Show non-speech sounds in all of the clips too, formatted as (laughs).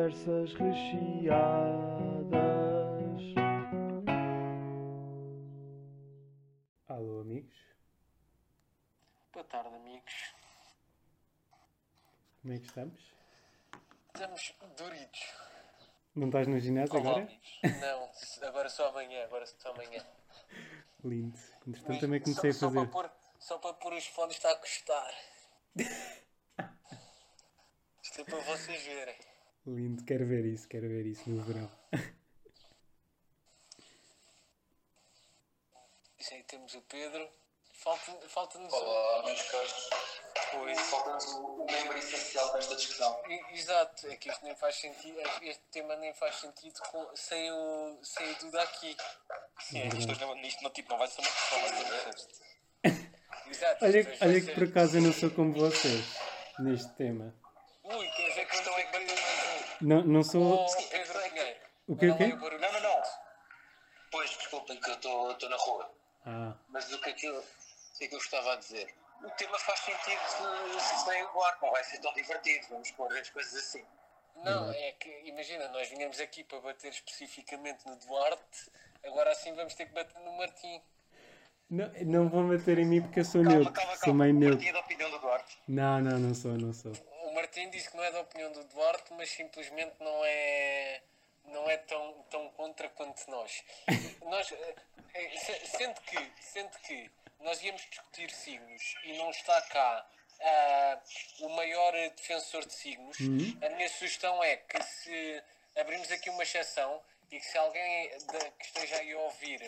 conversas recheadas. Alô, amigos. Boa tarde, amigos. Como é que estamos? Estamos duritos. Não estás no ginásio Olá, agora? amigos. Não, agora só amanhã, agora só amanhã. (laughs) Lindo. Entretanto, Mas também comecei a só, fazer. Só para, pôr, só para pôr os fones está a custar. (laughs) Isto é para vocês verem. Lindo. Quero ver isso, quero ver isso no verão. Isso aí temos o Pedro. Falta- Falta-nos Olá, meus caros. Pois. Falta-nos o, o membro essencial desta discussão. I- Exato, é que isto nem faz sentido, este tema nem faz sentido com- sem, o, sem o Duda aqui. Sim, não, isto não, tipo, não vai ser uma questão, vai ser resto. Exato, Olha, olha que por acaso eu não sou como vocês neste tema. Ui, quer dizer que estou a bater mais um. Não, não sou. Oh, Pedro Pinheiro. O quê, o quê? Barulho. Não, não, não. Pois, desculpem que eu estou na rua. Ah, Mas o que é que eu, o que é que eu estava a dizer? O tema faz sentido se sem o Duarte, não vai ser tão divertido. Vamos pôr as coisas assim. Não, é que, imagina, nós vinhamos aqui para bater especificamente no Duarte, agora assim vamos ter que bater no Martim. não, não vão bater em mim porque eu sou Calma, neutro. calma, Sou calma. meio neutro. Partilha da opinião do Duarte. Não, não, não sou, não sou. O Martim disse que não é da opinião do Duarte, mas simplesmente não é, não é tão, tão contra quanto nós. nós eh, eh, se- sendo, que, sendo que nós íamos discutir signos e não está cá ah, o maior defensor de signos, a minha sugestão é que se abrimos aqui uma exceção e que se alguém da- que esteja aí a ouvir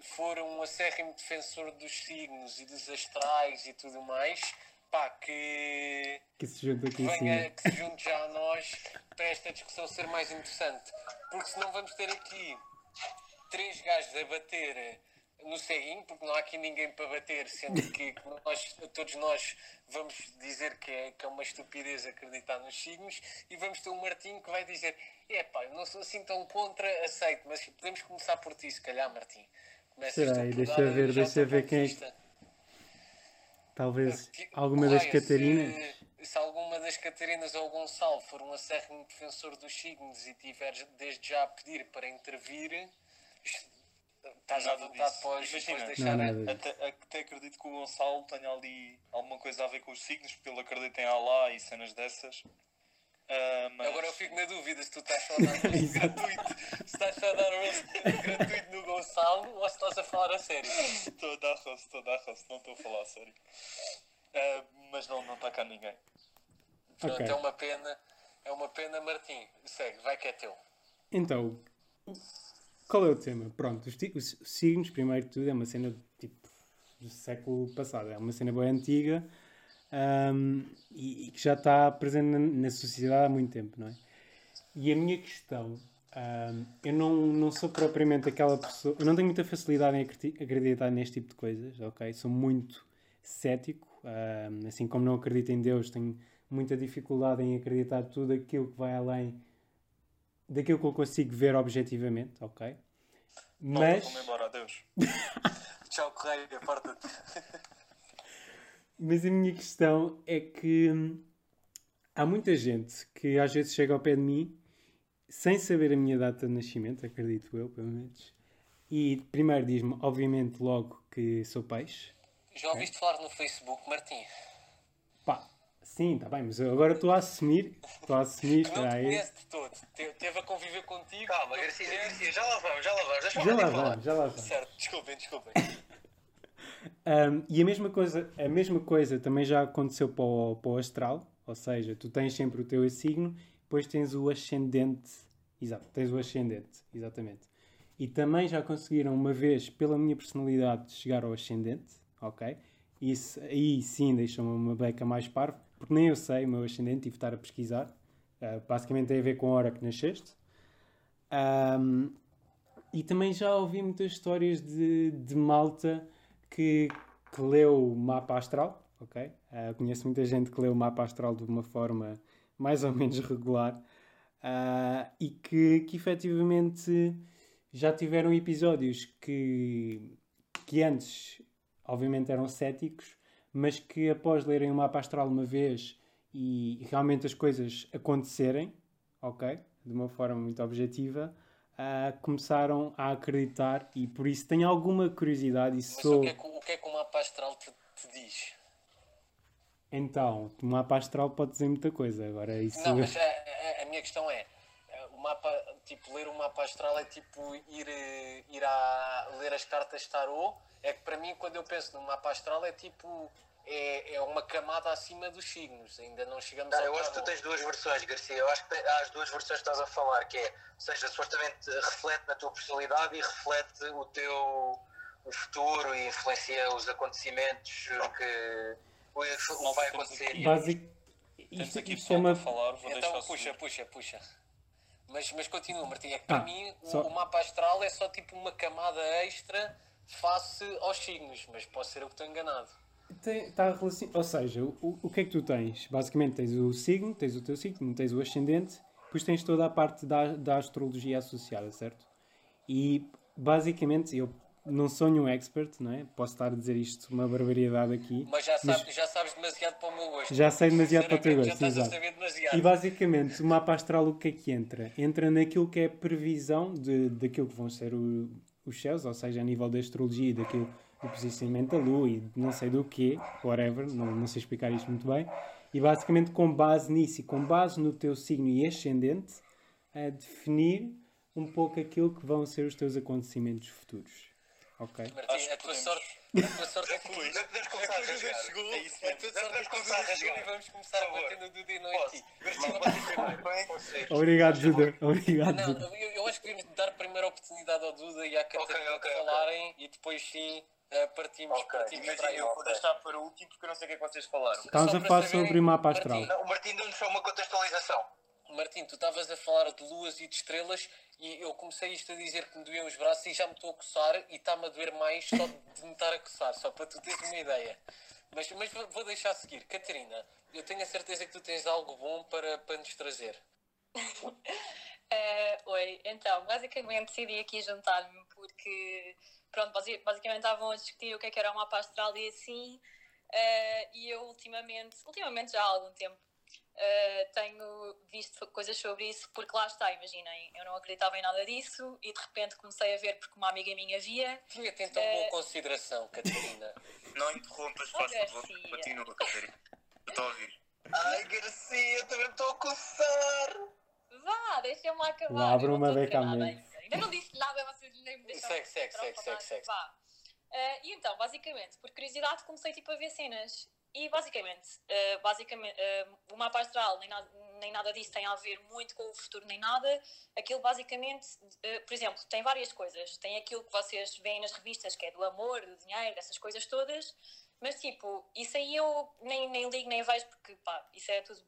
for um acérrimo defensor dos signos e dos astrais e tudo mais, pá, que Que se junta aqui que venha, que se junte já a nós para esta discussão ser mais interessante. Porque senão vamos ter aqui três gajos a bater no ceguinho, porque não há aqui ninguém para bater, sendo que (laughs) nós, todos nós vamos dizer que é, que é uma estupidez acreditar nos signos, e vamos ter um Martim que vai dizer: é pá, eu não sou assim tão contra, aceito, mas podemos começar por ti, se calhar, Martim. Começas aí, por deixa ver, deixa ver quem é vista. Talvez Que- alguma das Correia, Catarinas. Se, se alguma das Catarinas ou Gonçalo for um acérrimo defensor dos signos e tiver desde já a pedir para intervir, est- estás à Nada vontade para os deixar. Não. Até, até acredito que o Gonçalo tenha ali alguma coisa a ver com os signos, porque ele acredita em Allah e cenas dessas. Ah, mas... Agora eu fico na dúvida se tu estás só a dar (laughs) roast gratuito, se estás só a dar roast (laughs) gratuito no Gonçalo ou se estás a falar a sério. Estou a dar rosto, estou a dar rosto, não estou a falar a sério. Ah, mas não, não está cá ninguém. Pronto, Ok. é uma pena, é uma pena, Martim. Segue, vai que é teu. Então, qual é o tema? Pronto, os, os signos, primeiro de tudo, é uma cena tipo do século passado, é uma cena bem antiga ahm, e, e que já está presente na, na sociedade há muito tempo, não é? E a minha questão, ahm, eu não, não sou propriamente aquela pessoa, eu não tenho muita facilidade em acredi- acreditar neste tipo de coisas, ok? Sou muito cético, ahm, assim como não acredito em Deus, tenho muita dificuldade em acreditar tudo aquilo que vai além daquilo que eu consigo ver objetivamente, ok? Mas, Vamos embora, adeus. (laughs) Tchau, Correia, aparta-te. Mas a minha questão é que hum, há muita gente que às vezes chega ao pé de mim sem saber a minha data de nascimento, acredito eu, pelo menos, e primeiro diz-me, obviamente, logo que sou peixe. Já ouviste falar no Facebook, Martim? Pá, sim, está bem, mas eu agora estou a assumir, estou a assumir, que não espera te aí. conhece de todo. Te- Teve a conviver contigo. Calma, Garcia. Garcia, já lá vamos, já lá vamos. Já lá vamos, já lá vamos. Certo, desculpem, desculpem. Um, e a mesma coisa, a mesma coisa também já aconteceu para o, para o astral, ou seja, tu tens sempre o teu signo, depois tens o ascendente, exato, tens o ascendente, exatamente. E também já conseguiram uma vez, pela minha personalidade, chegar ao ascendente, ok? Isso aí sim deixou-me uma beca mais parva, porque nem eu sei o meu ascendente, tive de estar a pesquisar. Uh, basicamente tem a ver com a hora que nasceste. Um, e também já ouvi muitas histórias de, de malta que, que leu o mapa astral, ok? Ah, conheço muita gente que leu o mapa astral de uma forma mais ou menos (laughs) regular ah, e que, que efetivamente já tiveram episódios que, que antes, obviamente, eram céticos, mas que após lerem o mapa astral uma vez e realmente as coisas acontecerem, ok? de uma forma muito objetiva, ah, começaram a acreditar e por isso tenho alguma curiosidade e Mas sou. o que, é que, o que é que o mapa astral te, te diz? Então, o mapa astral pode dizer muita coisa. Agora, isso. Não, mas a, a- a minha questão é, o mapa, tipo, ler o mapa astral é tipo ir, eh, ir a ler as cartas tarot. É que para mim, quando eu penso no mapa astral, é tipo, é, é uma camada acima dos signos. Ainda não chegamos Não, ao eu acho que tu tens duas versões, Garcia. Eu acho que há as duas versões que estás a falar, que é, ou seja, supostamente reflete na tua personalidade e reflete o teu o futuro e influencia os acontecimentos que o que Não vai acontecer. Basic... Isto, aqui isto é pessoal uma. para falar, vou Então deixar puxa, subir. puxa, puxa. Mas, mas continua, Martim. É que para Ah, mim o- só- o, mapa astral é só tipo uma camada extra face aos signos, mas pode ser eu que estou enganado. Tem, tá relacion... Ou seja, o, o que é que tu tens? Basicamente tens o signo, tens o teu signo, tens o ascendente, depois tens toda a parte da, da astrologia associada, certo? E basicamente eu não sou nenhum expert, não é? Posso estar a dizer isto uma barbaridade aqui. Mas já, Mas- sabes, já sabes demasiado para o meu gosto. Já sei demasiado para o teu gosto, Já demasiado. E basicamente o mapa astral o que é que entra? Entra naquilo que é previsão de, daquilo que vão ser o- os céus, ou seja, a nível da astrologia, daquilo do posicionamento da lua e de não sei do que, whatever, não, não sei explicar isto muito bem. E basicamente com base nisso e com base no teu signo e ascendente, a definir um pouco aquilo que vão ser os teus acontecimentos futuros. Ok? Martim, a tua sorte, a tua sorte é (laughs) que Depois. Já podemos começar a rasgar. chegou. É isso mesmo. é podemos começar a rasgar. e vamos começar a Por favor. bater no Duda e não em ti. Obrigado, Duda. Obrigado, Não, eu, eu acho que devíamos dar primeiro a oportunidade ao Duda e à Catarina ok, de ok. falarem e depois sim eh, partimos, Ok. partimos para Imagina, aí. eu vou deixar para o último porque eu não sei o que é que vocês falaram. Estamos Só a falar saberem, sobre o mapa Martim, astral. Não, o Martim deu-nos só uma contextualização. Martim, tu estavas a falar de luas e de estrelas e eu comecei isto a dizer que me doíam os braços e já me estou a coçar e está-me a doer mais só de me estar a coçar, só para tu teres uma ideia. Mas, mas vou- deixar seguir. Catarina, eu tenho a certeza que tu tens algo bom para, para nos trazer. (laughs) Eh, oi, então, basicamente decidi aqui juntar-me porque, pronto, basi- basicamente estavam a discutir o que é que era o mapa astral e assim, eh, e eu ultimamente, ultimamente já há algum tempo, eh, tenho visto coisas sobre isso, porque lá está, imaginem, eu não acreditava em nada disso e de repente comecei a ver porque uma amiga minha via. Tinha-te então Eh, boa consideração, Catarina. Não interrompas, (laughs) faz favor. Continua, Catarina. Estou a ouvir. Ai, Garcia, eu também estou a coçar. Vá, deixem-me lá acabar. Lá abre uma beca a mente. Ainda. Não disse nada, vocês nem me deixaram Segue, segue, segue, segue, segue. Ah, e então, basicamente, por curiosidade, comecei tipo, a ver cenas. E basicamente, ah, basicamente ah, o mapa astral nem nada, nem nada disso tem a ver muito com o futuro, nem nada. Aquilo basicamente, ah, por exemplo, tem várias coisas. Tem aquilo que vocês veem nas revistas, que é do amor, do dinheiro, dessas coisas todas. Mas tipo, isso aí eu nem, nem ligo nem vejo porque pá, isso é tudo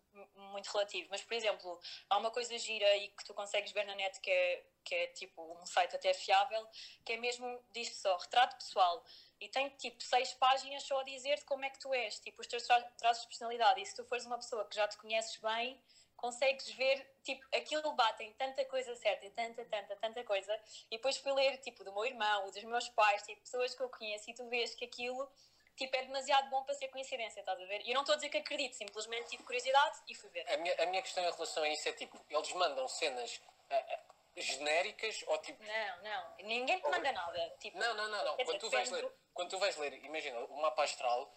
muito relativo. Mas por exemplo, há uma coisa gira e que tu consegues ver na net que é, que é tipo um site até fiável, que é mesmo, diz só, retrato pessoal. E tem tipo seis páginas só a dizer-te como é que tu és, tipo os teus tra traços de personalidade. E se tu fores uma pessoa que já te conheces bem, consegues ver, tipo, aquilo bate em tanta coisa certa, e tanta, tanta, tanta coisa. E depois fui ler, tipo, do meu irmão, dos meus pais, tipo, pessoas que eu conheço, e tu vês que aquilo tipo, é demasiado bom para ser coincidência, estás a ver? E eu não estou a dizer que acredito, simplesmente tive curiosidade e fui ver. A minha, a minha questão em relação a isso é tipo, eles mandam cenas ah, genéricas ou tipo. Não, não, ninguém te manda nada. Tipo, Não, não, não, não. Quando dizer, tu vais ler, quando tu vais ler, imagina, o mapa astral,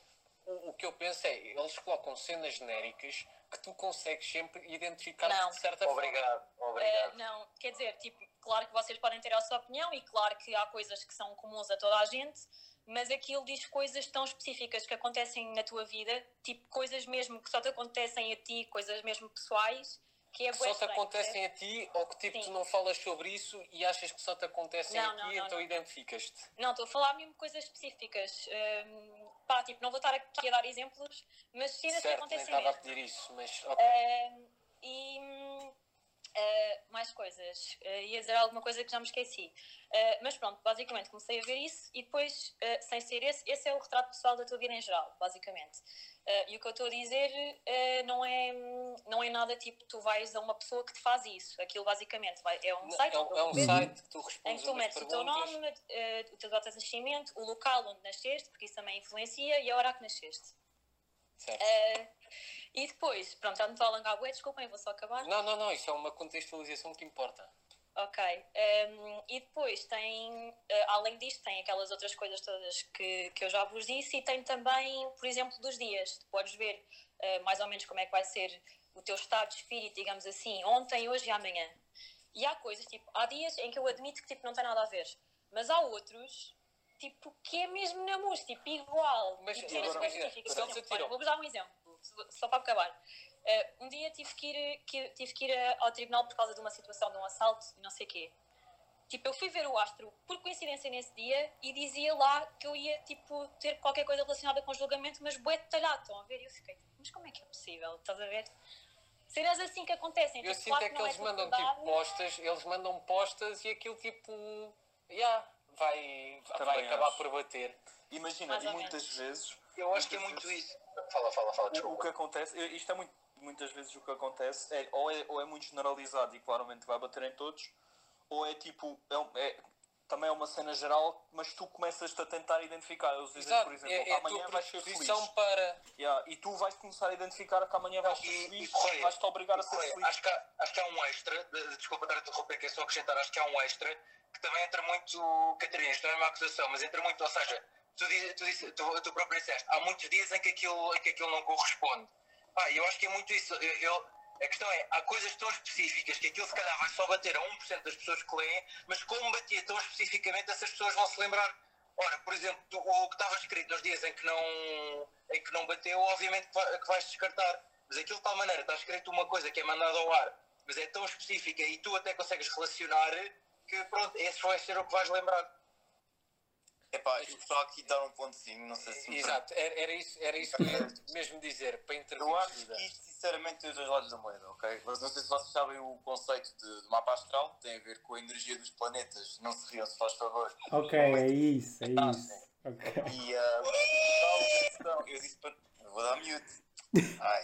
o, o que eu penso é, eles colocam cenas genéricas que tu consegues sempre identificar Não. de certa forma. Obrigado, Uh, obrigado. não, quer dizer, tipo, claro que vocês podem ter a sua opinião e claro que há coisas que são comuns a toda a gente, mas aquilo diz coisas tão específicas que acontecem na tua vida, tipo coisas mesmo que só te acontecem a ti, coisas mesmo pessoais, que é Que só te acontecem a ti ou que tipo Sim. tu não falas sobre isso e achas que só te acontecem Não, a ti não, não, então não. identificas-te. Não, estou a falar mesmo coisas específicas. Hum, pá, tipo, não vou estar aqui a dar exemplos, mas cenas que Certo, nem acontecem estava a mesmo. pedir isso, mas ok. Hum, e uh, mais coisas. Uh, ia dizer alguma coisa que já me esqueci. Uh, mas pronto, basicamente comecei a ver isso e depois, sem ser esse, esse é o retrato pessoal da tua vida em geral, basicamente. E o que eu estou a dizer não, é, não é nada tipo tu vais a uma pessoa que te faz isso. Aquilo basicamente vai, é um Não, site é, um- é um site que tu em respondes que tu metes o teu perguntas. nome, o teu data de nascimento, o local onde nasceste, porque isso também influencia, e a hora que nasceste. Certo. Eh, E depois, pronto, já me estou a alongar bué, desculpem, vou só acabar. Não, não, não, isso é uma contextualização que importa. Ok. Um, e depois tem, uh, além disto, tem aquelas outras coisas todas que, que eu já vos disse e tem também, por exemplo, dos dias. Tu podes ver uh, mais ou menos como é que vai ser o teu estado de espírito, digamos assim, ontem, hoje e amanhã. E há coisas, tipo, há dias em que eu admito que tipo, não tem nada a ver, mas há outros, tipo, que é mesmo na música, tipo, igual. Mas agora, imagina, específicas. se Por eles exemplo, só para acabar. Uh, um dia tive que, ir, que, tive que ir ao tribunal por causa de uma situação de um assalto e não sei o quê. Tipo, eu fui ver o astro por coincidência nesse dia e dizia lá que eu ia, tipo, ter qualquer coisa relacionada com o julgamento, mas bué detalhado, estão a ver? E eu fiquei, mas como é que é possível? Estás a ver? Cenas assim que acontecem. Eu tipo, sinto claro é que não eles tudo mandam tipo postas, eles mandam postas e aquilo tipo. Yeah, vai, vai acabar acho. por bater. Imagina, Mais e muitas vezes Eu acho que é muito isso. Fala, fala, fala, O, que acontece, isto é muito, muitas vezes o que acontece é ou, é ou é muito generalizado e claramente vai bater em todos, ou é tipo, é, é- também é uma cena geral, mas tu começas-te a tentar identificar. Eu dizer, Exato, por exemplo, é, é amanhã vais ser feliz. para. Yeah, e tu vais começar a identificar que amanhã vais ser feliz, e vais-te obrigar a ser Correia, feliz. acho, que há, acho que há um extra, de- desculpa estar a interromper, que é só acrescentar, acho que há um extra que também entra muito, Catarina, isto não é uma acusação, mas entra muito, ou seja, tu, tu, tu, tu próprio disseste, há muitos dias em que aquilo, em que aquilo não corresponde. Pá, eu acho que é muito isso. Eu, eu- a questão é, há coisas tão específicas que aquilo se calhar vai só bater a 1% das pessoas que leem, mas como batia tão especificamente, essas pessoas vão se lembrar. Ora, por exemplo, tu- o que estava escrito nos dias em que não, em que não bateu, obviamente que vais descartar. Mas aquilo de tal maneira, está escrito uma coisa que é mandada ao ar, mas é tão específica e tu até consegues relacionar que pronto, esse vai ser o que vais lembrar. Epá, eu gostava aqui dar um pontozinho, não sei se me Exato, era, era isso, era isso que eu ia mesmo dizer, para intervir. Eu acho que isto, sinceramente, tem os dois lados da moeda, ok? Mas não sei se vocês sabem o conceito de, de mapa astral, tem a ver com a energia dos planetas. Não se riam, se faz favor. Ok, é isso, é Ah, isso. sim. Ok. E questão, eu disse para. Eu vou dar mute. Ai,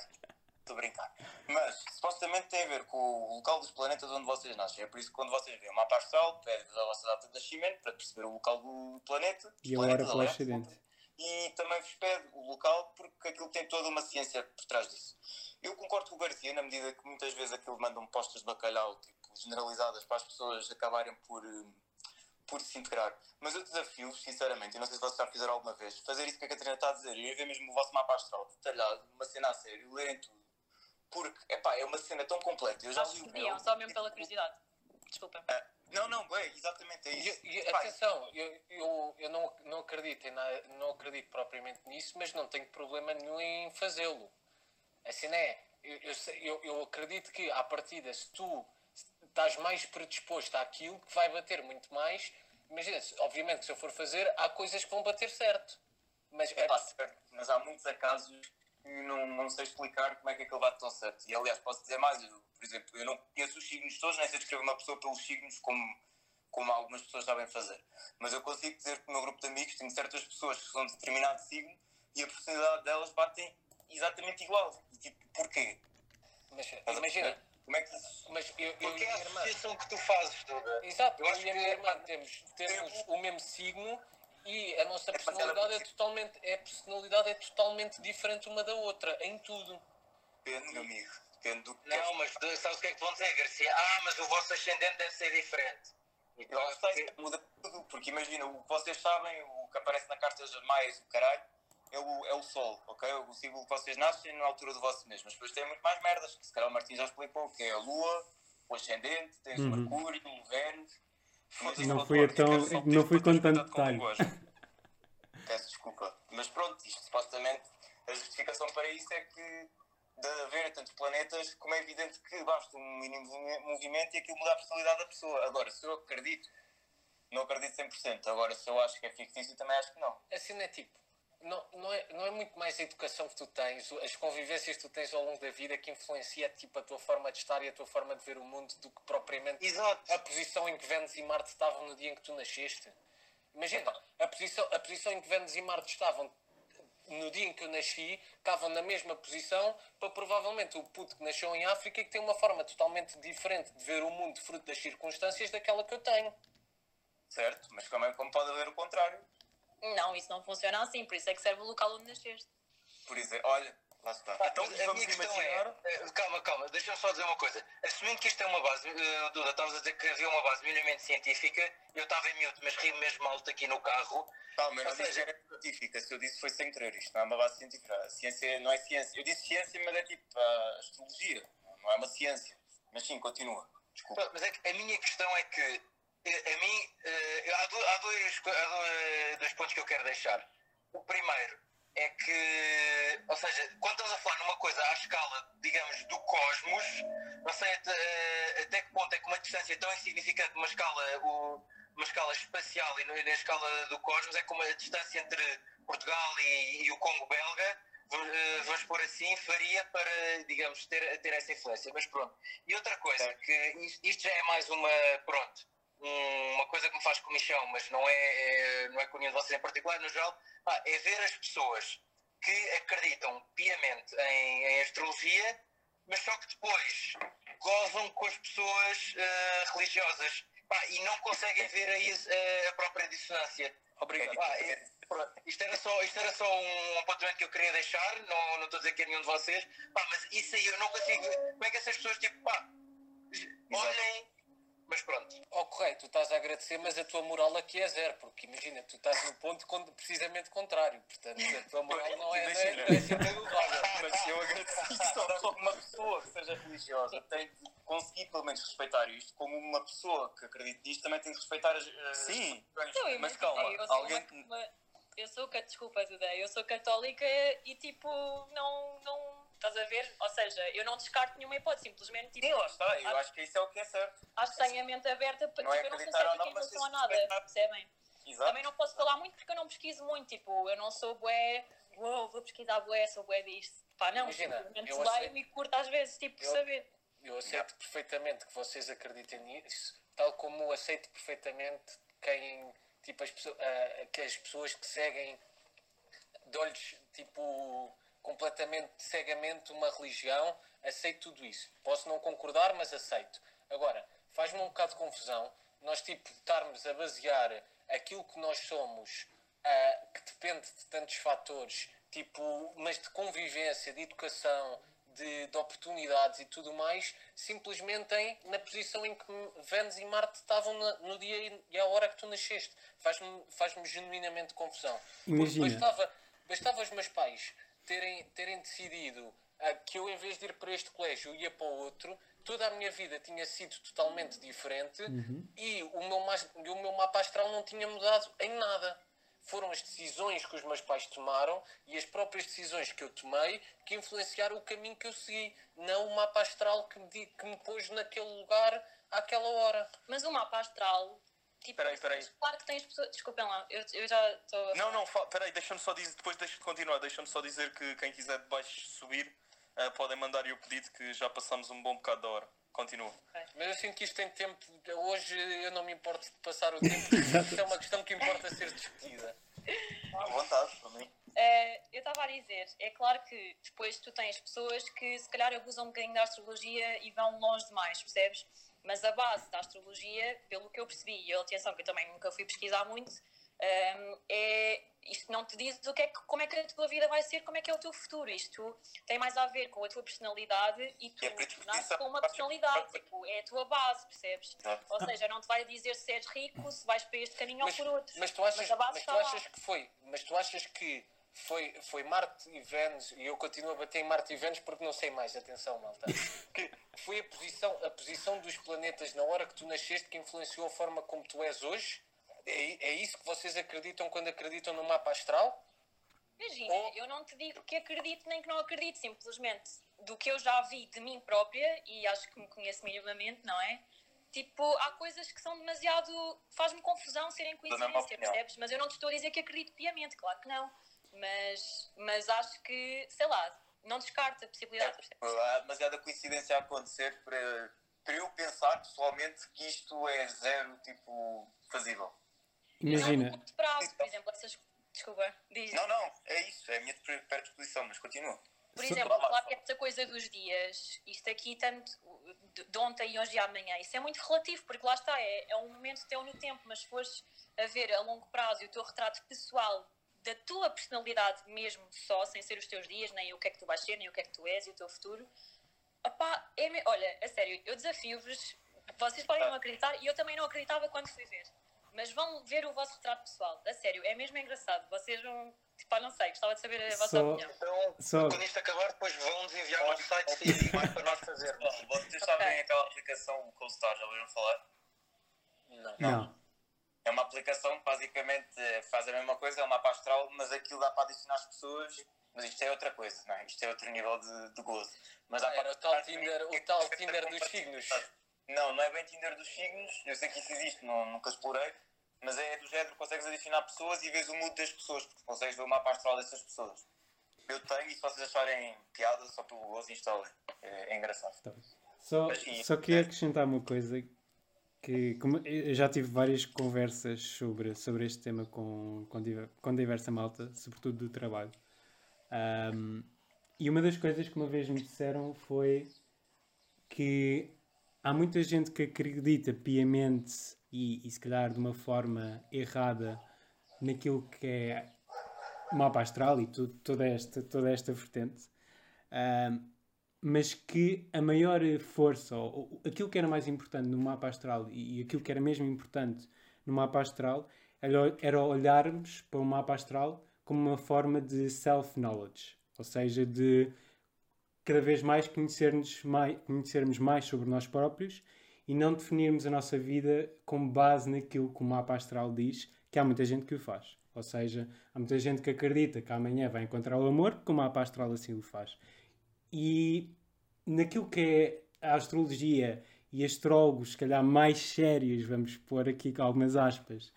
estou a brincar. Mas supostamente tem a ver com o local dos planetas onde vocês nascem. É por isso que quando vocês veem o mapa astral, pedem a vossa data de nascimento para perceber o local do planeta. E a hora planetas, para o aliás, acidente. e também vos pede o local porque aquilo tem toda uma ciência por trás disso. Eu concordo com o Garcia na medida que muitas vezes aquilo mandam postas de bacalhau tipo, generalizadas para as pessoas acabarem por, hum, por se integrar. Mas eu desafio-vos, sinceramente, e não sei se vocês já fizeram alguma vez, fazer isso que a Catarina está a dizer, e ver mesmo o vosso mapa astral detalhado, uma cena a sério, lerem tudo. Porque, epá, é uma cena tão completa. Eu já Acho li que o podiam, meu, só mesmo pela curiosidade. Desculpa. Não, não, é exatamente é isso. e, atenção, eu, eu, eu não, não, acredito em nada, não acredito propriamente nisso, mas não tenho problema nenhum em fazê-lo. Assim não é. Eu, eu, eu, eu acredito que, à partida, se tu estás mais predisposto àquilo, que vai bater muito mais. Imagina, obviamente que se eu for fazer, há coisas que vão bater certo. Mas é, Epá, certo, mas há muitos acasos que não, não sei explicar como é que aquilo bate tão certo. E aliás, posso dizer mais, eu, por exemplo, eu não conheço os signos todos, nem sei descrever uma pessoa pelos signos como, como algumas pessoas sabem fazer. Mas eu consigo dizer que no meu grupo de amigos tenho certas pessoas que são de determinado signo e a personalidade delas batem exatamente igual. E tipo, porquê? mas imagina? Como é que mas eu, eu e Porque é a irmã. associação que tu fazes, Duda. Exato, Eu eu acho e a que- minha irmã temos, temos o mesmo signo e a nossa É personalidade é totalmente, é, a personalidade é totalmente diferente uma da outra, em tudo. Depende, meu amigo. Depende do que Não, mas tu- sabes o que é que vão dizer, Garcia? Ah, mas o vosso ascendente deve ser diferente. Eu acho que muda tudo, porque imagina, o que vocês sabem, o que aparece na carta das maias, o caralho, é o, é o Sol, ok? O símbolo que vocês nascem na altura do vosso mês. Mas depois tem muito mais merdas, que se calhar o Martim já explicou, que é a Lua, o ascendente, tens Uhum. o Mercúrio, o Vênus. Não eu tão- não para com tanto detalhe. (laughs) Peço desculpa. Mas pronto, isto supostamente, a justificação para isso é que de haver tantos planetas, como é evidente que basta um mínimo movi- movimento e aquilo muda a personalidade da pessoa. Agora, se eu acredito, não acredito 100%. Agora, se eu acho que é fictício, também acho que não. Assim não é tipo, não, não, é, não é muito mais a educação que tu tens, as convivências que tu tens ao longo da vida que influencia tipo, a tua forma de estar e a tua forma de ver o mundo do que propriamente Exato. a posição em que Vênus e Marte estavam no dia em que tu nasceste. Imagina, a posição, a posição em que Vênus e Marte estavam no dia em que eu nasci, estavam na mesma posição para provavelmente o puto que nasceu em África e que tem uma forma totalmente diferente de ver o mundo fruto das circunstâncias daquela que eu tenho. Certo? Mas como, é, como pode haver o contrário? Não, isso não funciona assim, por isso é que serve o local onde nasceste. Por exemplo, olha, Lá está. Pá, Então, a vamos minha questão imaginar- é, calma, calma, deixa-me só dizer uma coisa. Assumindo que isto é uma base, eh, Duda, estavas a dizer que havia uma base minimamente científica, eu estava em miúdo, mas ri mesmo alto aqui no carro. Calma, eu não Ou disse que seja- era científica. Se eu disse foi sem querer. Isto não é uma base científica. A ciência não é ciência. Eu disse ciência, mas é tipo a astrologia. Não é uma ciência. Mas sim, continua. Desculpa. Mas é que a minha questão é que, a mim, eh, há, do- há dois, há dois, pontos que eu quero deixar. O primeiro é que, ou seja, quando estamos a falar numa coisa à escala, digamos, do cosmos, não sei até, eh, até que ponto é que uma distância tão insignificante, uma escala, uma escala espacial e na escala do cosmos, é como a distância entre Portugal e, e o Congo belga, v- eh, vamos pôr assim, faria para, digamos, ter, ter essa influência. Mas pronto. E outra coisa, que isto, já é mais uma, pronto, uma coisa que me faz comichão, mas não é, é- não é com nenhum de vocês em particular, no geral, pá, é ver as pessoas que acreditam piamente em, em astrologia, mas só que depois gozam com as pessoas eh, religiosas pá, e não conseguem ver aí eh, a própria dissonância. Obrigado. Pá, é- isto, era só, isto era só um apontamento que eu queria deixar, não, não estou a dizer que é nenhum de vocês, pá, mas isso aí eu não consigo. Como é que essas pessoas, tipo, pá, olhem, mas pronto. Oh, correto, tu estás a agradecer, mas a tua moral aqui é zero, porque imagina, tu estás no ponto precisamente contrário, portanto a tua moral não é, não é, é sempre elevada. Mas eu agradeci só. Uma pessoa que seja religiosa tem de conseguir pelo menos respeitar isto, como uma pessoa que acredita nisto também tem de respeitar as. as Sim. Não, Mas calma, eu sou alguém- uma- uma- eu sou, desculpa, Duda, eu sou católica e tipo, não, não, estás a ver? Ou seja, eu não descarto nenhuma hipótese, simplesmente tipo, Sim, lá está. Eu acho que isso é o que é certo. acho que tenho a mente aberta para Não é eu não sou acreditar ou cética não, em relação a nada, percebem? Exato. Também não posso falar muito porque eu não pesquiso muito, tipo, eu não sou bué, uou, vou pesquisar bué, sou bué disto. Pá, não, Imagina, simplesmente eu aceito- e curto às vezes, tipo, Eu- saber. Eu aceito perfeitamente que vocês acreditem nisso, tal como aceito perfeitamente quem, tipo, as pessoas, ah, que as pessoas que seguem de olhos, tipo, completamente cegamente uma religião, aceito tudo isso. Posso não concordar, mas aceito. Agora, faz-me um bocado de confusão nós, tipo, estarmos a basear aquilo que nós somos, ah, que depende de tantos fatores, tipo, mas de convivência, de educação, de, de oportunidades e tudo mais, simplesmente em, na posição em que Vênus e Marte estavam na- no dia e- à hora que tu nasceste. Faz-me faz genuinamente confusão. Porque Imagina. Bastava, bastava os meus pais terem, terem decidido ah, que eu, em vez de ir para este colégio, ia para o outro, toda a minha vida tinha sido totalmente diferente e o meu, e o meu mapa astral não tinha mudado em nada. Foram as decisões que os meus pais tomaram e as próprias decisões que eu tomei que influenciaram o caminho que eu segui, não o mapa astral que me, que me pôs naquele lugar àquela hora. Mas o mapa astral, tipo, Peraí, peraí. claro que tens pessoas, desculpem lá, eu, eu já estou... Não, não, fa- peraí, deixa-me só dizer, depois deixa de continuar, deixa-me só dizer que quem quiser de baixo subir, eh, podem mandar aí o pedido que já passamos um bom bocado da hora. Continua. Mas eu sinto que isto tem tempo. Hoje eu não me importo de passar o tempo, porque (laughs) isto é uma questão que importa ser discutida. À vontade, para mim. Eh, eu estava a dizer, é claro que depois tu tens pessoas que se calhar abusam um bocadinho da astrologia e vão longe demais, percebes? Mas a base da astrologia, pelo que eu percebi, e atenção que eu também nunca fui pesquisar muito, ehm, é isto não te diz o que é que, como é que a tua vida vai ser, como é que é o teu futuro. Isto tem mais a ver com a tua personalidade e tu É predisposição. nasces com uma personalidade, tipo, é a tua base, percebes? Exato. Ou seja, não te vai dizer se és rico, se vais para este caminho Mas, ou por outro. mas tu achas, mas está tu achas que foi. Mas tu achas que foi, foi Marte e Vênus, e eu continuo a bater em Marte e Vênus porque não sei mais, atenção, malta. (laughs) Que foi a posição, a posição dos planetas na hora que tu nasceste que influenciou a forma como tu és hoje? É, é isso que vocês acreditam quando acreditam no mapa astral? Imagina, Ou- eu não te digo que acredito nem que não acredito, simplesmente do que eu já vi de mim própria, e acho que me conheço minimamente, não é? Tipo, há coisas que são demasiado. faz-me confusão serem coincidência, percebes? Mas eu não te estou a dizer que acredito piamente, claro que não. Mas, mas acho que, sei lá, não descarto a possibilidade. percebes? Há demasiada coincidência a acontecer para, para eu pensar pessoalmente que isto é zero, tipo, fazível. Não, Imagina, no curto prazo, por exemplo, essas. Desculpa, diz. Não, não, é isso, é a minha predisposição, mas continua. Por exemplo, falar que esta coisa dos dias, isto aqui tanto de- de ontem e hoje e amanhã, isso é muito relativo, porque lá está, é, é um momento teu no tempo, mas se fores a ver a longo prazo e o teu retrato pessoal da tua personalidade mesmo só, sem ser os teus dias, nem o que é que tu vais ser, nem o que é que tu és e o teu futuro, opá, é me- olha, a sério, eu desafio-vos, vocês podem não acreditar, e eu também não acreditava quando fui ver, mas vão ver o vosso retrato pessoal, a sério, é mesmo engraçado, vocês vão, tipo, não sei, gostava de saber a vossa Só- opinião. Então, Só- quando isto acabar, depois vão-nos enviar um site e (laughs) mais para nós fazermos. Vocês sabem aquela aplicação CoStar, já ouviram falar? Não. Não. É uma aplicação que basicamente eh, faz a mesma coisa, é um mapa astral, mas aquilo dá para adicionar as pessoas. Mas isto é outra coisa, não é? Isto é outro nível de, de gozo. Mas Ah, era o tal Tinder, o (laughs) tal Tinder dos signos. Não, não é bem Tinder dos signos. Eu sei que isso existe, não, nunca explorei. Mas é do género, consegues adicionar pessoas e vês o mood das pessoas, porque consegues ver o mapa astral dessas pessoas. Eu tenho e se vocês acharem piada, só pelo gozo, instalem. É, é engraçado. Tá. Só, Mas sim, só queria é. acrescentar uma coisa que como já tive várias conversas sobre, sobre este tema com, com, com diversa malta, sobretudo do trabalho. Ahm, e uma das coisas que uma vez me disseram foi que há muita gente que acredita piamente e, e se calhar de uma forma errada naquilo que é mapa astral e tu- toda, esta, toda esta vertente. Ahm, mas que a maior força, ou, ou aquilo que era mais importante no mapa astral e, e aquilo que era mesmo importante no mapa astral era, era olharmos para o mapa astral como uma forma de self-knowledge, ou seja, de cada vez mais conhecermos mais, conhecermos mais sobre nós próprios e não definirmos a nossa vida com base naquilo que o mapa astral diz, que há muita gente que o faz. Ou seja, há muita gente que acredita que amanhã vai encontrar o amor, porque o mapa astral assim o faz. E naquilo que é a astrologia e astrólogos, se calhar mais sérios, vamos pôr aqui algumas aspas,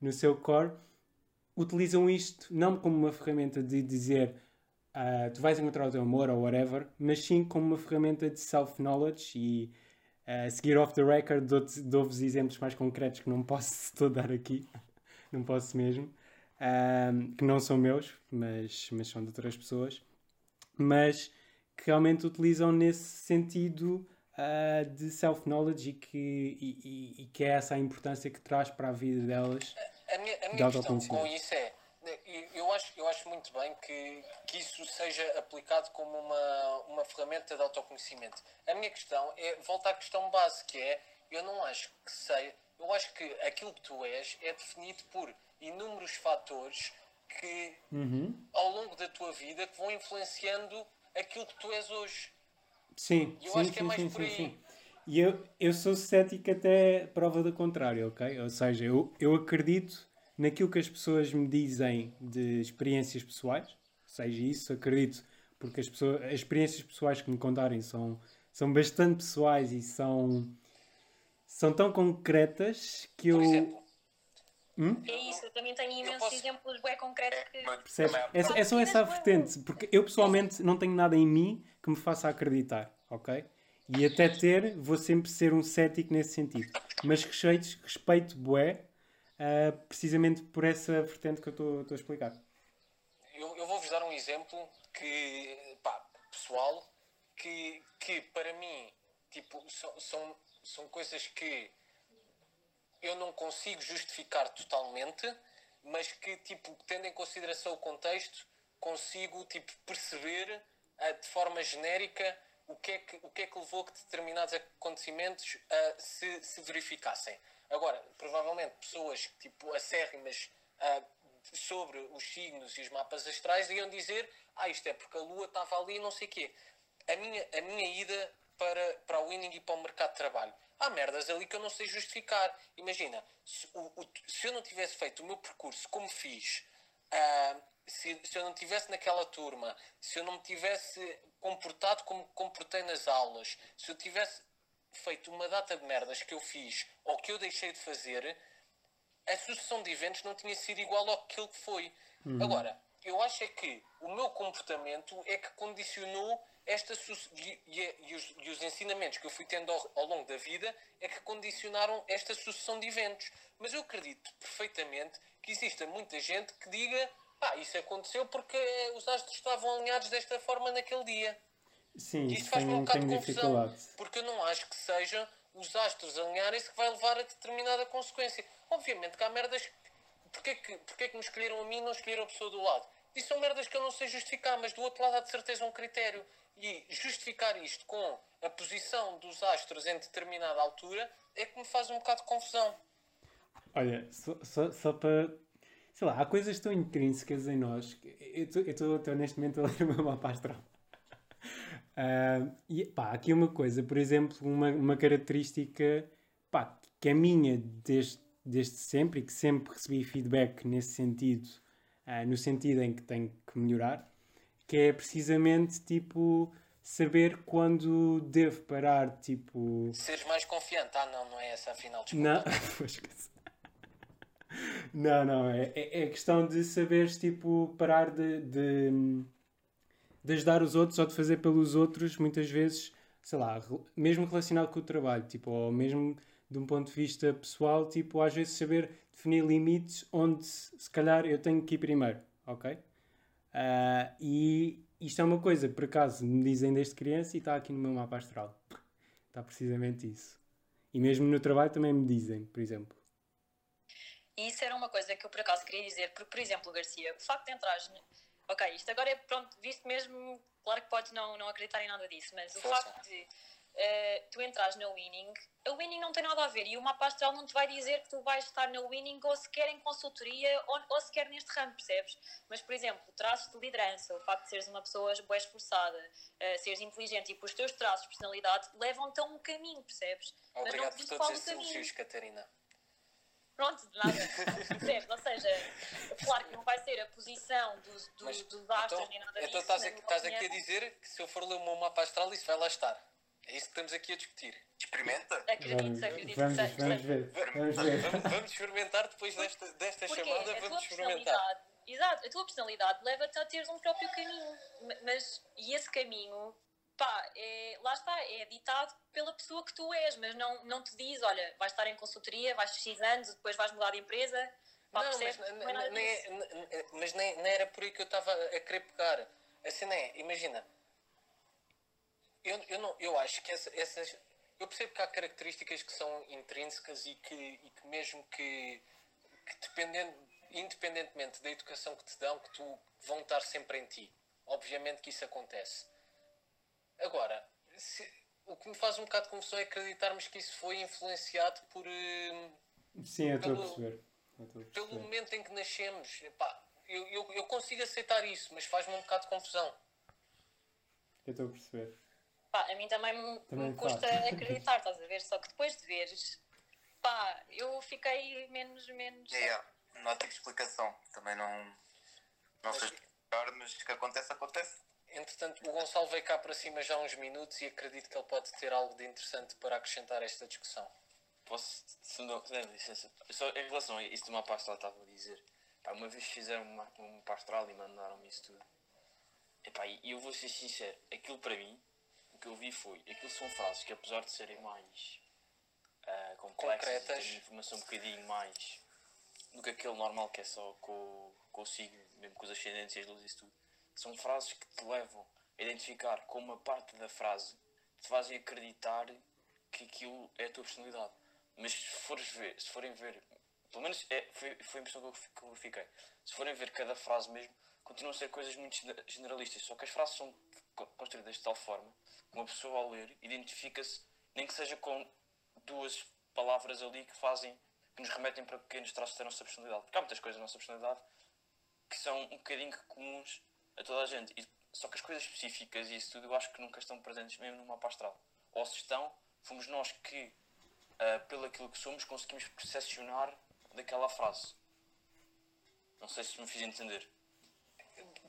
no seu core, utilizam isto não como uma ferramenta de dizer ah, tu vais encontrar o teu amor ou whatever, mas sim como uma ferramenta de self-knowledge e a seguir off the record dou-vos exemplos mais concretos que não posso (laughs) todo dar aqui, não posso mesmo, ah, que não são meus, mas, mas são de outras pessoas, mas que realmente utilizam nesse sentido ah, de self-knowledge e que, e, e- e que é essa a importância que traz para a vida delas. A minha, a de minha questão autoconhecimento. com isso é, eu- acho, eu acho muito bem que, que isso seja aplicado como uma, uma ferramenta de autoconhecimento. A minha questão é, volta à questão base, que é, eu não acho que sei, eu acho que aquilo que tu és é definido por inúmeros fatores que, ao longo da tua vida, que vão influenciando aquilo que tu és hoje. Sim, Eu sim, acho que é sim, mais sim, por aí. sim. E eu, eu sou cético até prova do contrário, ok? Ou seja, eu, eu acredito naquilo que as pessoas me dizem de experiências pessoais, seja isso, acredito, porque as, pessoas, as experiências pessoais que me contarem são, são bastante pessoais e são, são tão concretas que eu. Por exemplo, É isso, eu também tenho imensos posso- exemplos bem concretos que... É, é só essa a vertente, porque eu pessoalmente não tenho nada em mim que me faça acreditar, ok? E até ter, vou sempre ser um cético nesse sentido. Mas respeito, respeito bué, ah, precisamente por essa vertente que eu estou estou a explicar. eu, eu vou-vos dar um exemplo que, pá, pessoal, que, que para mim, tipo, são, são, são coisas que eu não consigo justificar totalmente, mas que, tipo, tendo em consideração o contexto, consigo, tipo, perceber ah, de forma genérica o que, é que, o que é que levou que determinados acontecimentos ah, se, se verificassem. Agora, provavelmente pessoas, tipo, acérrimas ah, sobre os signos e os mapas astrais iam dizer ah, isto é porque a Lua estava ali e não sei o quê. A minha, a minha ida para, para o winning e para o mercado de trabalho. Há merdas ali que eu não sei justificar. Imagina, se, o- o- se eu não tivesse feito o meu percurso como fiz, ah, se, se eu não tivesse naquela turma, se eu não me tivesse comportado como comportei nas aulas, se eu tivesse feito uma data de merdas que eu fiz ou que eu deixei de fazer, a sucessão de eventos não tinha sido igual ao que foi. Agora, eu acho é que o meu comportamento é que condicionou esta e, e- e os, e os ensinamentos que eu fui tendo ao, ao longo da vida é que condicionaram esta sucessão de eventos. Mas eu acredito perfeitamente que exista muita gente que diga pá, isso aconteceu porque os astros estavam alinhados desta forma naquele dia. Sim, Isso faz-me um bocado de confusão, porque eu não acho que seja os astros alinharem-se que vai levar a determinada consequência. Obviamente que há merdas, porquê que, porquê que me escolheram a mim e não escolheram a pessoa do lado? Isso são merdas que eu não sei justificar, mas do outro lado há de certeza um critério. E justificar isto com a posição dos astros em determinada altura é que me faz um bocado de confusão. Olha, só, só, só para. Sei lá, há coisas tão intrínsecas em nós. Eu estou neste momento a ler o meu mapa astral. (laughs) Ah, e pá, aqui uma coisa, por exemplo, uma, uma característica pá, que é minha desde, desde sempre e que sempre recebi feedback nesse sentido, ah, no sentido em que tenho que melhorar, que é precisamente tipo saber quando devo parar, tipo. Seres mais confiante. Ah, não, não é essa afinal. Desculpa. Não, (laughs) Vou esquecer. não, não, é, é é questão de saberes tipo parar de, de, de ajudar os outros ou de fazer pelos outros, muitas vezes, sei lá, mesmo relacionado com o trabalho, tipo, ou mesmo de um ponto de vista pessoal, tipo, às vezes saber definir limites onde se calhar eu tenho que ir primeiro, ok? Ah, e isto é uma coisa, por acaso, me dizem desde criança e está aqui no meu mapa astral. Está precisamente isso. E mesmo no trabalho também me dizem, por exemplo. E isso era uma coisa que eu por acaso queria dizer, porque, por exemplo, Garcia, o facto de entrares. Ok, isto agora é pronto, visto mesmo, claro que podes não, não acreditar em nada disso, mas o Força. facto de eh, tu entrares na winning, a winning não tem nada a ver e o mapa astral não te vai dizer que tu vais estar na winning ou sequer em consultoria ou, ou sequer neste ramo, percebes? Mas, por exemplo, traços de liderança, o facto de seres uma pessoa bem esforçada, eh, seres inteligente e os teus traços de personalidade levam-te a um caminho, percebes? Mas não Obrigado por todos esses elogios, Catarina. Pronto, de nada. (laughs) Percebes? Ou seja, claro que não vai ser a posição dos, dos, Mas, dos astros então, nem nada então disso. estás, na aqui, estás aqui a dizer que se eu for ler o meu mapa astral, isso vai lá estar. É isso que estamos aqui a discutir. Experimenta. Acredito, Vamos, acredito vamos, que seja. vamos ver. Vamos ver. Vamos, vamos experimentar depois desta, desta Porque chamada, a tua vamos experimentar. personalidade, exato, a tua personalidade leva-te a teres um próprio caminho. Ma- Mas, e esse caminho, pá, é, lá está, é ditado pela pessoa que tu és, mas não, não te diz, olha, vais estar em consultoria, vais X anos, depois vais mudar de empresa. Pá, Não, mas, percebes? n- Não é mas nem, nem era por aí que eu estava a querer pegar. A cena é, imagina, eu, eu, não, eu acho que essa- essas. Eu percebo que há características que são intrínsecas e que, e que mesmo que, que dependendo, independentemente da educação que te dão, que tu vão estar sempre em ti. Obviamente que isso acontece. Agora, se- o que me faz um bocado de confusão é acreditarmos que isso foi influenciado por. hum, Sim, eu estou a Pelo- perceber. Estou a pelo perceber. momento em que nascemos, epá, eu, eu, eu consigo aceitar isso, mas faz-me um bocado de confusão. Eu estou a perceber. Pá, a mim também me, Também me custa faz. acreditar, estás a ver? Só que depois de veres, pá, eu fiquei menos, menos. É, é. Não há tipo de explicação. Também não. Não sei explicar, mas que acontece, acontece. Entretanto, o Gonçalo veio cá para cima já há uns minutos e acredito que ele pode ter algo de interessante para acrescentar a esta discussão. Posso, se não, se não, licença. Só em relação a isso do mapa astral estava a dizer, pá, uma vez fizeram um mapa um mapa astral e mandaram-me isso tudo. Epá, e eu vou ser sincero, aquilo para mim, o que eu vi foi, aquilo são frases que apesar de serem mais ah, complexas Concretas. terem informação um bocadinho mais do que aquele normal que é só com, com o signo, mesmo com os ascendentes e as luzes e tudo, são frases que te levam a identificar com uma parte da frase, te fazem acreditar que aquilo é a tua personalidade. Mas se fores ver, se forem ver, pelo menos é, foi, foi a impressão que eu, que eu fiquei. Se forem ver cada frase mesmo, continuam a ser coisas muito gene- generalistas. Só que as frases são construídas de tal forma que uma pessoa ao ler identifica-se, nem que seja com duas palavras ali que fazem, que nos remetem para pequenos traços da nossa personalidade. Porque há muitas coisas da nossa personalidade que são um bocadinho comuns a toda a gente. E, só que as coisas específicas e isso tudo eu acho que nunca estão presentes mesmo no mapa astral. Ou se estão, fomos nós que, ah, pelo aquilo que somos, conseguimos percepcionar daquela frase. Não sei se me fiz entender.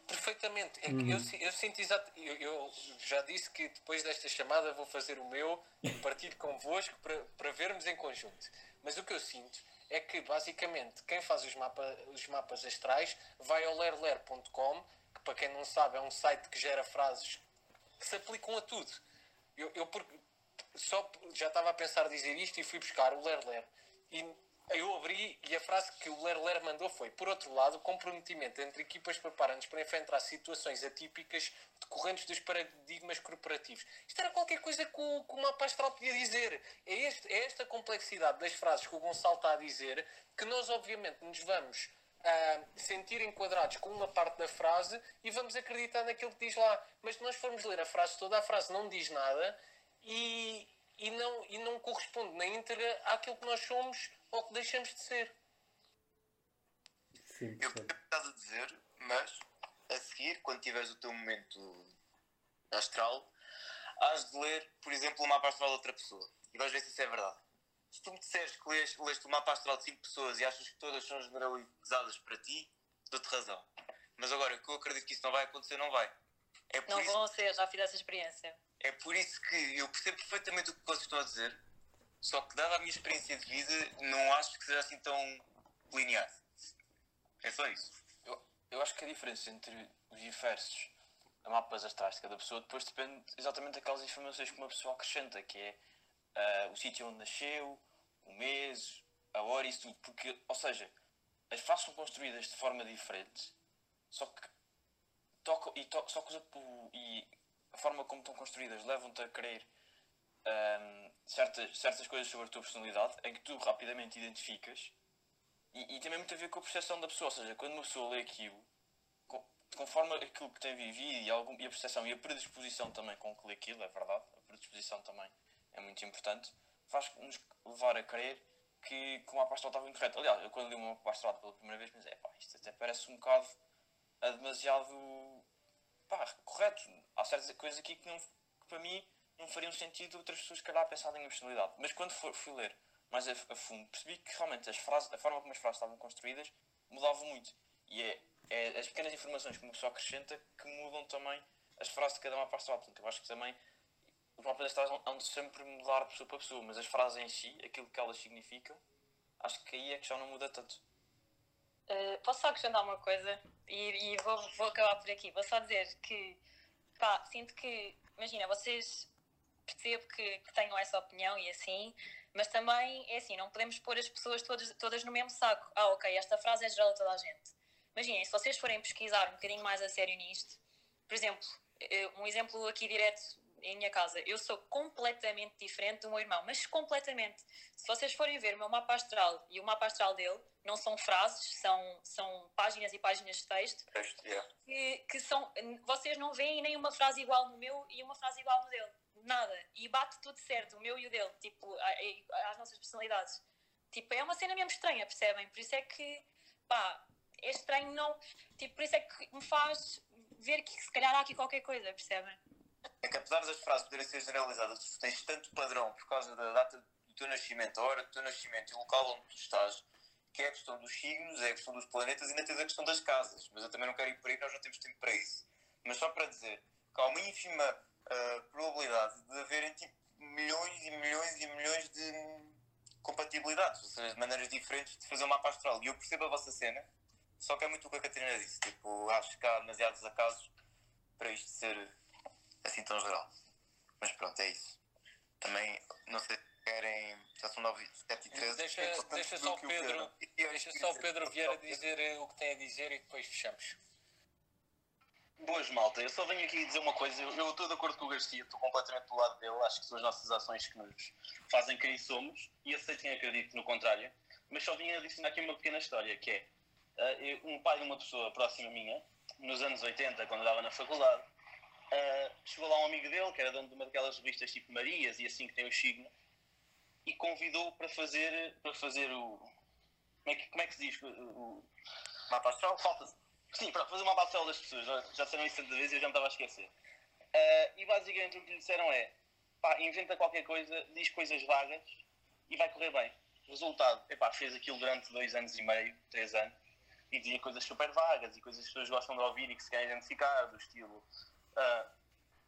Perfeitamente. É que eu, eu sinto exato. Eu, eu já disse que depois desta chamada vou fazer o meu e partilho convosco para, para vermos em conjunto. Mas o que eu sinto é que basicamente quem faz os, mapa, os mapas astrais vai ao lerler.com, que para quem não sabe é um site que gera frases que se aplicam a tudo. Eu, eu por- só já estava a pensar dizer isto e fui buscar o Lerler. E Eu abri e a frase que o Ler Ler mandou foi: Por outro lado, o comprometimento entre equipas preparam-nos para enfrentar situações atípicas decorrentes dos paradigmas corporativos. Isto era qualquer coisa que o, que o mapa astral podia dizer. É, este, é esta complexidade das frases que o Gonçalo está a dizer que nós, obviamente, nos vamos ah, sentir enquadrados com uma parte da frase e vamos acreditar naquilo que diz lá. Mas se nós formos ler a frase toda, a frase não diz nada e, e, não, e não corresponde na íntegra àquilo que nós somos ou que deixamos de ser. Sim, Eu percebo. o que estás a dizer, mas a seguir, quando tiveres o teu momento astral, has de ler, por exemplo, o mapa astral de outra pessoa. E vais ver se isso é verdade. Se tu me disseres que lês, leste o mapa astral de 5 pessoas e achas que todas são generalizadas para ti, dou-te razão. Mas agora, que eu acredito que isso não vai acontecer, não vai. É por, Não isso, vão ser, já fiz essa experiência. é por isso que eu percebo perfeitamente o que vocês estão a dizer, só que, dada a minha experiência de vida, não acho que seja assim tão linear. É só isso. Eu, eu acho que a diferença entre os diversos mapas astrais de cada pessoa depois depende exatamente daquelas informações que uma pessoa acrescenta, que é ah, o sítio onde nasceu, o mês, a hora, isso tudo. Porque, ou seja, as frases são construídas de forma diferente, só que tocam, e, to, só que e a forma como estão construídas levam-te a crer ahm, certas, certas coisas sobre a tua personalidade em que tu rapidamente identificas e, e muito a ver com a percepção da pessoa, ou seja, quando uma pessoa lê aquilo, conforme aquilo que tem vivido e, algum, e a percepção e a predisposição também com que lê aquilo, é verdade, a predisposição também é muito importante, faz-nos levar a crer que, que o mapa astral estava incorreto. Aliás, eu quando li mapa astral pela primeira vez pensei, pá, isto até parece um bocado a demasiado pá, correto. Há certas coisas aqui que, não, que para mim não fariam sentido outras pessoas, se calhar, pensar na minha personalidade. Mas quando for- fui ler mais a, a fundo, percebi que realmente as frases, a forma como as frases estavam construídas mudava muito. E é, é as pequenas informações que uma pessoa acrescenta que mudam também as frases de cada mapa astral. Portanto, eu acho que também os mapas astrais hão de sempre mudar de pessoa para pessoa, mas as frases em si, aquilo que elas significam, acho que aí é que já não muda tanto. Uh, posso só acrescentar uma coisa e, e vou, vou acabar por aqui. Vou só dizer que, pá, sinto que, imagina, vocês percebo que, que tenham essa opinião e assim, mas também é assim, não podemos pôr as pessoas todas, todas no mesmo saco. Ah, ok, esta frase é geral a toda a gente. Imaginem, se vocês forem pesquisar um bocadinho mais a sério nisto, por exemplo, eh, um exemplo aqui direto em minha casa, eu sou completamente diferente do meu irmão, mas completamente. Se vocês forem ver o meu mapa astral e o mapa astral dele, não são frases, são, são páginas e páginas de texto, Texto, yeah. que, que são. Vocês não veem nem uma frase igual no meu e uma frase igual no dele. Nada. E bate tudo certo, o meu e o dele, tipo, às nossas personalidades. Tipo, é uma cena mesmo estranha, percebem? Por isso é que, pá, é estranho não. Tipo, por isso é que me faz ver que se calhar há aqui qualquer coisa, percebem? É que apesar das frases poderem ser generalizadas, tu tens tanto padrão por causa da data do teu nascimento, a hora do teu nascimento e o local onde tu estás, que é a questão dos signos, é a questão dos planetas e ainda tens a questão das casas. Mas eu também não quero ir por aí, nós não temos tempo para isso. Mas só para dizer que há uma ínfima ah, probabilidade de haverem tipo, milhões e milhões e milhões de compatibilidades, ou seja, de maneiras diferentes de fazer um mapa astral. E eu percebo a vossa cena, só que é muito o que a Catarina disse. Tipo, acho que há demasiados acasos para isto ser assim tão geral. Mas pronto, é isso. Também, não sei se querem. Já são 9 7 e 13. Deixa, É deixa só o Pedro, Pedro- eu deixa só o dizer- Pedro Vieira dizer eh, o que tem a dizer e depois fechamos. Boas, malta. Eu só venho aqui dizer uma coisa. Eu eu estou de acordo com o Garcia, estou completamente do lado dele. Acho que são as nossas ações que nos fazem quem somos e aceito quem no contrário. Mas só vim adicionar aqui uma pequena história, que é eh, eu- um pai de uma pessoa próxima minha, nos anos 80, quando andava na faculdade, eh, chegou lá um amigo dele, que era dono de uma daquelas revistas tipo Marias e assim que tem o signo, e convidou para fazer, para fazer o. Como é que, como é que se diz? O, o, Mapa astral? Falta. Sim, para fazer uma parcela das pessoas, já, já disseram isso tanta vez e eu já me estava a esquecer. Ah, e basicamente o que lhe disseram é: pá, inventa qualquer coisa, diz coisas vagas e vai correr bem. Resultado, epá, fez aquilo durante dois anos e meio, três anos, e dizia coisas super vagas e coisas que as pessoas gostam de ouvir e que se querem identificar, do estilo ah,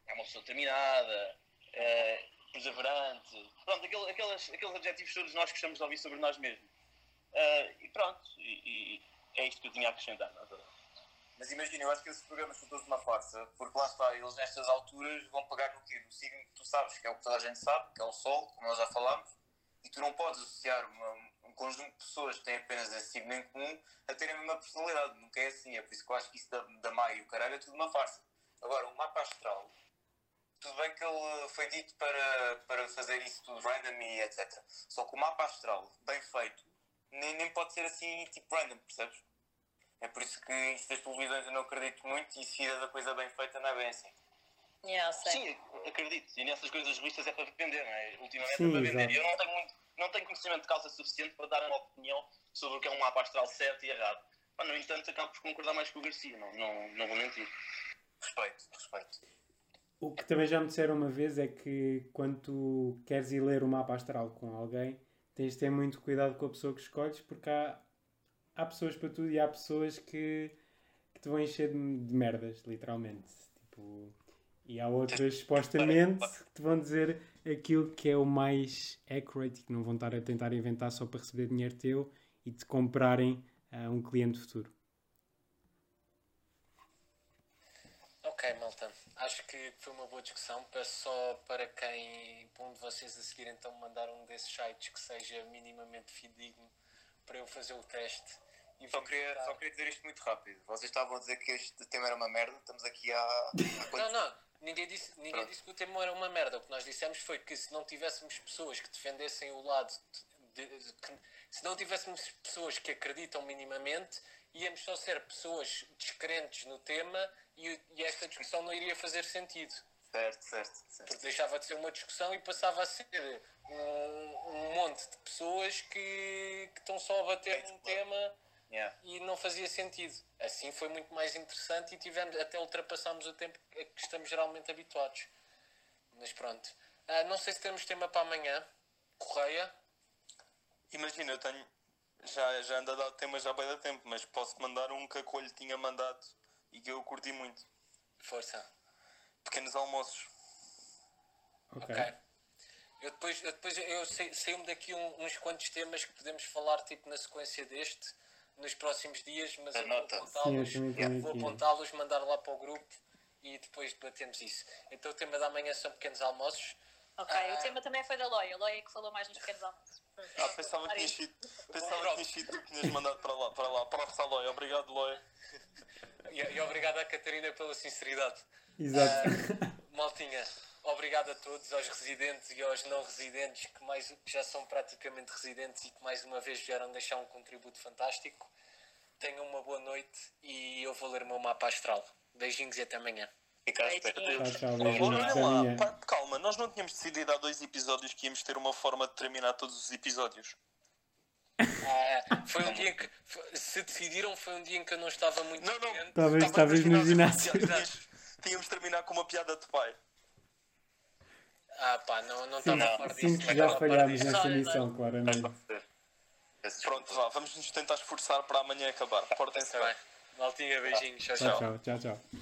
é uma pessoa determinada, é perseverante, pronto, aquele- aquelas, aqueles adjetivos todos nós gostamos de ouvir sobre nós mesmos. Ah, e pronto, e, e é isto que eu tinha a acrescentar. Não, é? Mas imagina, eu acho que esses programas são todos uma farsa, porque lá está, eles nestas alturas vão pegar no quê? No signo que tu sabes, que é o que toda a gente sabe, que é o Sol, como nós já falámos, E tu não podes associar uma- um conjunto de pessoas que têm apenas esse signo em comum a terem a mesma personalidade. Nunca é assim. É por isso que eu acho que isso da, da Maia e o caralho é tudo uma farsa. Agora, o mapa astral, tudo bem que ele foi dito para, para fazer isso tudo random e etc. Só que o mapa astral, bem feito, nem, nem pode ser assim tipo random, percebes? É por isso que isso das televisões eu não acredito muito e se é da coisa bem feita não é bem assim. Yeah. Sim, acredito. E nessas coisas revistas é para vender, não é? Ultimamente Sim, é para vender. exato. E eu não tenho, muito, não tenho conhecimento de causa suficiente para dar uma opinião sobre o que é um mapa astral certo e errado. Mas, no entanto, acabo por concordar mais com o Garcia, não, não, não vou mentir. Respeito, respeito. O que também já me disseram uma vez é que quando tu queres ir ler o mapa astral com alguém, tens de ter muito cuidado com a pessoa que escolhes, porque há, há pessoas para tudo e há pessoas que, que te vão encher de, de merdas, literalmente. Tipo, e há outras, supostamente, que te vão dizer aquilo que é o mais accurate e que não vão estar a tentar inventar só para receber dinheiro teu e te comprarem a um cliente futuro. Ok, malta. Acho que foi uma boa discussão. Peço só para quem, para um de vocês a seguir, então mandar um desses sites que seja minimamente fidedigno para eu fazer o teste. Só queria, só queria dizer isto muito rápido. Vocês estavam a dizer que este tema era uma merda, estamos aqui há. há Não, não. Ninguém disse, ninguém Pronto. disse que o tema era uma merda. O que nós dissemos foi que se não tivéssemos pessoas que defendessem o lado. de- de- que- se não tivéssemos pessoas que acreditam minimamente, íamos só ser pessoas descrentes no tema e, e esta discussão não iria fazer sentido. Certo, certo, certo. Porque deixava de ser uma discussão e passava a ser um, um monte de pessoas que, que estão só a bater num tema Yeah. e não fazia sentido. Assim foi muito mais interessante e tivemos, até ultrapassámos o tempo a que estamos geralmente habituados. Mas pronto. Ah, não sei se temos tema para amanhã. Correia. Imagina, eu tenho. Já, já ando a dar temas já bem da tempo, mas posso mandar um que a Coelho tinha mandado e que eu curti muito. Força. Pequenos almoços. Ok. Ok. Eu depois, eu depois eu sei- saiu-me daqui um- uns quantos temas que podemos falar tipo na sequência deste nos próximos dias, mas eu vou Anota. apontá-los, vou apontá-los, mandar lá para o grupo e depois debatemos isso. Então o tema da amanhã são pequenos almoços. Ok, Ah. o tema também foi da Loia. A Loia que falou mais nos pequenos almoços. Ah, pensava que tinha sido. Pensava que tinha sido tu que tinhas mandado para lá, para lá, para a Loia. Obrigado, Loia. E, e obrigado à Catarina pela sinceridade. Exato. Ah, maltinha, obrigado a todos, aos residentes e aos não residentes que, mais, que já são praticamente residentes e que mais uma vez vieram deixar um contributo fantástico. Tenham uma boa noite e eu vou ler o meu mapa astral. Beijinhos e até amanhã. Fica à espera. Olha lá, calma, nós não tínhamos decidido há dois episódios que íamos ter uma forma de terminar todos os episódios. Ah, foi um dia em que, se decidiram, foi um dia em que eu não estava muito Não, não. ciente. Talvez Estava estavas no ginásio. Tínhamos, tínhamos de terminar com uma piada de pai. Ah pá, não não estava Não, a par disso. Sinto que não já falhámos nessa missão, claramente. Peço Pronto, vá, vamos nos tentar esforçar para amanhã acabar. Portem-se bem. Maltinha, beijinhos. Tchau. tchau, tchau, tchau.